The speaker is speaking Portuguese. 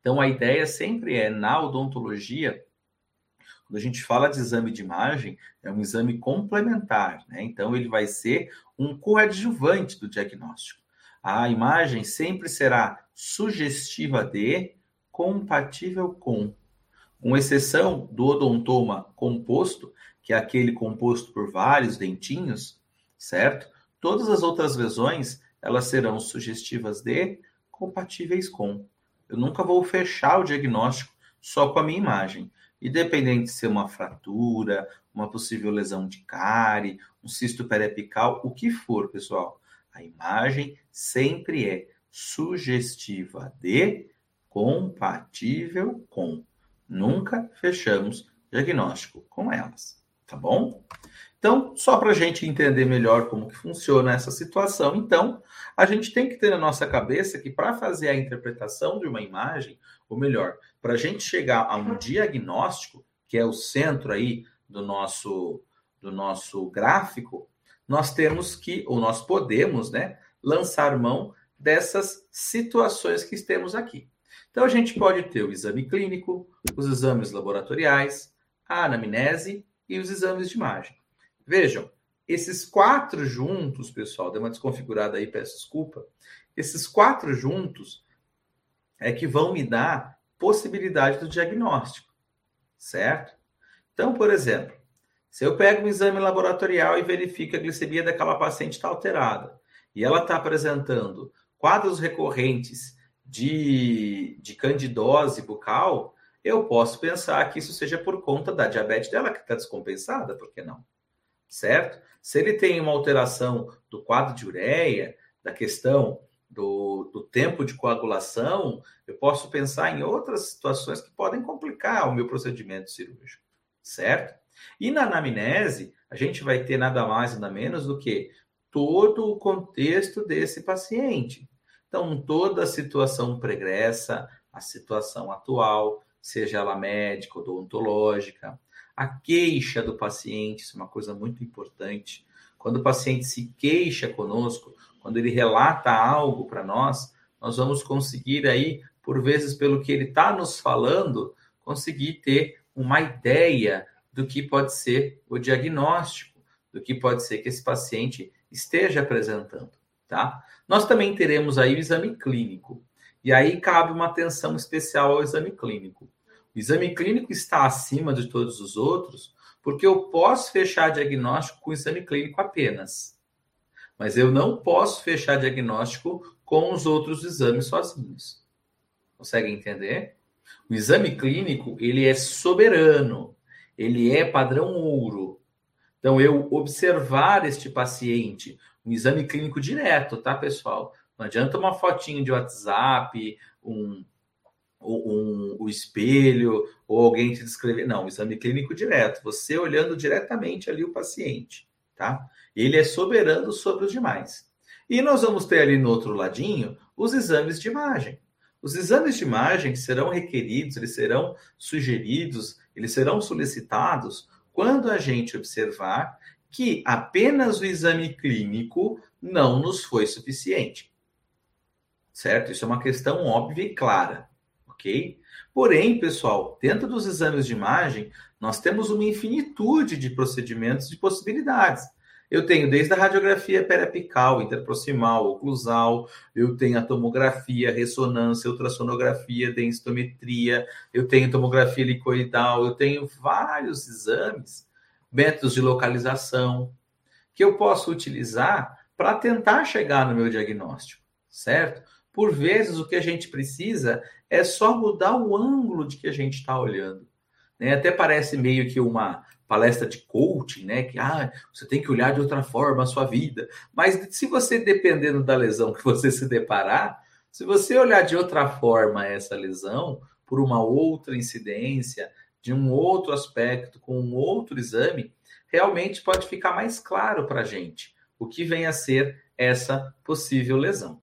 Então, a ideia sempre é, na odontologia, quando a gente fala de exame de imagem, é um exame complementar, né? Então, ele vai ser um coadjuvante do diagnóstico. A imagem sempre será sugestiva de, compatível com, com exceção do odontoma composto, que é aquele composto por vários dentinhos, certo? Todas as outras lesões, elas serão sugestivas de, compatíveis com. Eu nunca vou fechar o diagnóstico só com a minha imagem. Independente de ser uma fratura, uma possível lesão de cárie, um cisto periapical, o que for, pessoal. A imagem sempre é sugestiva de, compatível com. Nunca fechamos diagnóstico com elas, tá bom? Então, só para a gente entender melhor como que funciona essa situação, então, a gente tem que ter na nossa cabeça que para fazer a interpretação de uma imagem, ou melhor, para a gente chegar a um diagnóstico, que é o centro aí do nosso, do nosso gráfico, nós temos que, ou nós podemos, né, lançar mão dessas situações que temos aqui. Então, a gente pode ter o exame clínico, os exames laboratoriais, a anamnese e os exames de imagem. Vejam, esses quatro juntos, pessoal, deu uma desconfigurada aí, peço desculpa. Esses quatro juntos é que vão me dar possibilidade do diagnóstico, certo? Então, por exemplo, se eu pego um exame laboratorial e verifico que a glicemia daquela paciente está alterada e ela está apresentando quadros recorrentes de, de candidose bucal, eu posso pensar que isso seja por conta da diabetes dela que está descompensada, por que não? Certo? Se ele tem uma alteração do quadro de ureia, da questão do, do tempo de coagulação, eu posso pensar em outras situações que podem complicar o meu procedimento cirúrgico, certo? E na anamnese, a gente vai ter nada mais, nada menos do que todo o contexto desse paciente. Então, toda a situação pregressa, a situação atual, seja ela médica, odontológica, a queixa do paciente, isso é uma coisa muito importante. Quando o paciente se queixa conosco, quando ele relata algo para nós, nós vamos conseguir aí, por vezes, pelo que ele está nos falando, conseguir ter uma ideia do que pode ser o diagnóstico, do que pode ser que esse paciente esteja apresentando, tá? Nós também teremos aí o exame clínico. E aí cabe uma atenção especial ao exame clínico. Exame clínico está acima de todos os outros, porque eu posso fechar diagnóstico com exame clínico apenas. Mas eu não posso fechar diagnóstico com os outros exames sozinhos. Consegue entender? O exame clínico, ele é soberano ele é padrão ouro. Então, eu observar este paciente, um exame clínico direto, tá, pessoal? Não adianta uma fotinho de WhatsApp, um, um, um, espelho, ou alguém te descrever. Não, exame clínico direto. Você olhando diretamente ali o paciente, tá? Ele é soberano sobre os demais. E nós vamos ter ali no outro ladinho os exames de imagem. Os exames de imagem serão requeridos, eles serão sugeridos eles serão solicitados quando a gente observar que apenas o exame clínico não nos foi suficiente. Certo? Isso é uma questão óbvia e clara, ok? Porém, pessoal, dentro dos exames de imagem, nós temos uma infinitude de procedimentos e possibilidades. Eu tenho desde a radiografia periapical, interproximal, oclusal, eu tenho a tomografia, ressonância, ultrassonografia, densitometria, eu tenho tomografia licoidal, eu tenho vários exames, métodos de localização, que eu posso utilizar para tentar chegar no meu diagnóstico, certo? Por vezes, o que a gente precisa é só mudar o ângulo de que a gente está olhando. Né? Até parece meio que uma palestra de coaching, né? Que ah, você tem que olhar de outra forma a sua vida. Mas se você, dependendo da lesão que você se deparar, se você olhar de outra forma essa lesão, por uma outra incidência, de um outro aspecto, com um outro exame, realmente pode ficar mais claro para a gente o que vem a ser essa possível lesão.